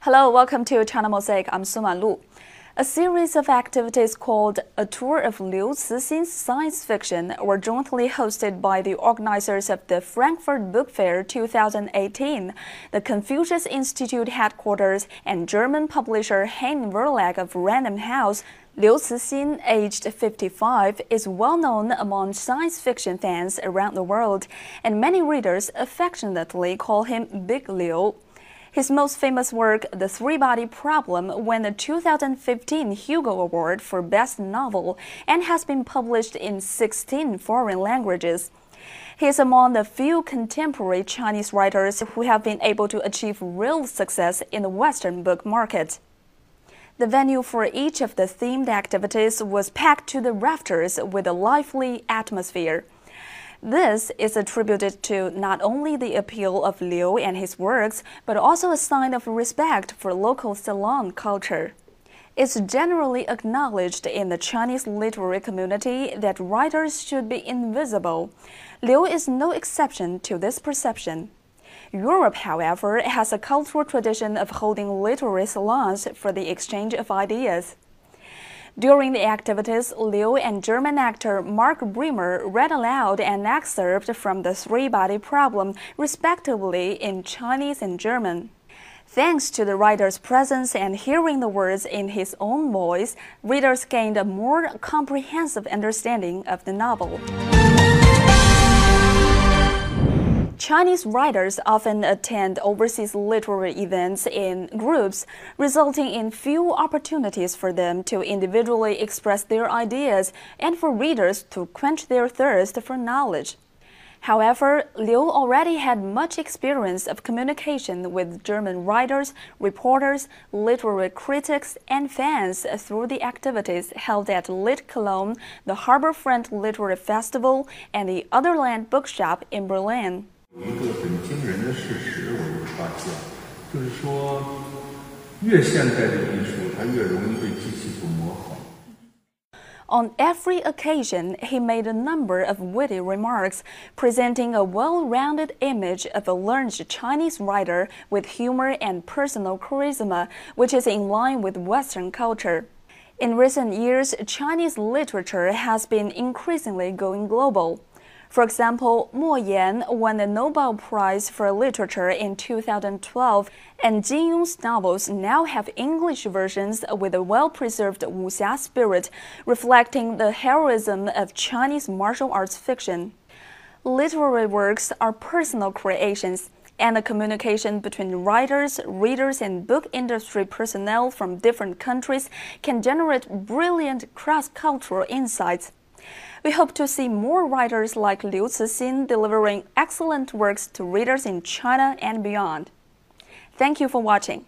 Hello, welcome to China Mosaic. I'm Suman Lu. A series of activities called A Tour of Liu Cixin's Science Fiction were jointly hosted by the organizers of the Frankfurt Book Fair 2018, the Confucius Institute headquarters, and German publisher Heyne Verlag of Random House. Liu Cixin, aged 55, is well known among science fiction fans around the world, and many readers affectionately call him Big Liu. His most famous work, The Three Body Problem, won the 2015 Hugo Award for Best Novel and has been published in 16 foreign languages. He is among the few contemporary Chinese writers who have been able to achieve real success in the Western book market. The venue for each of the themed activities was packed to the rafters with a lively atmosphere. This is attributed to not only the appeal of Liu and his works, but also a sign of respect for local salon culture. It's generally acknowledged in the Chinese literary community that writers should be invisible. Liu is no exception to this perception. Europe, however, has a cultural tradition of holding literary salons for the exchange of ideas. During the activities, Liu and German actor Mark Bremer read aloud an excerpt from The Three Body Problem, respectively in Chinese and German. Thanks to the writer's presence and hearing the words in his own voice, readers gained a more comprehensive understanding of the novel. Chinese writers often attend overseas literary events in groups, resulting in few opportunities for them to individually express their ideas and for readers to quench their thirst for knowledge. However, Liu already had much experience of communication with German writers, reporters, literary critics, and fans through the activities held at Lit Cologne, the Harbourfront Literary Festival, and the Otherland Bookshop in Berlin. 有一个很惊人的事实，我就发现，就是说，越现代的艺术，它越容易被机器所模仿。On every occasion, he made a number of witty remarks, presenting a well rounded image of a learned Chinese writer with humor and personal charisma, which is in line with Western culture. In recent years, Chinese literature has been increasingly going global. For example, Mo Yan won the Nobel Prize for Literature in 2012, and Jin Yong's novels now have English versions with a well preserved wuxia spirit, reflecting the heroism of Chinese martial arts fiction. Literary works are personal creations and the communication between writers, readers, and book industry personnel from different countries can generate brilliant cross cultural insights. We hope to see more writers like Liu Cixin delivering excellent works to readers in China and beyond. Thank you for watching.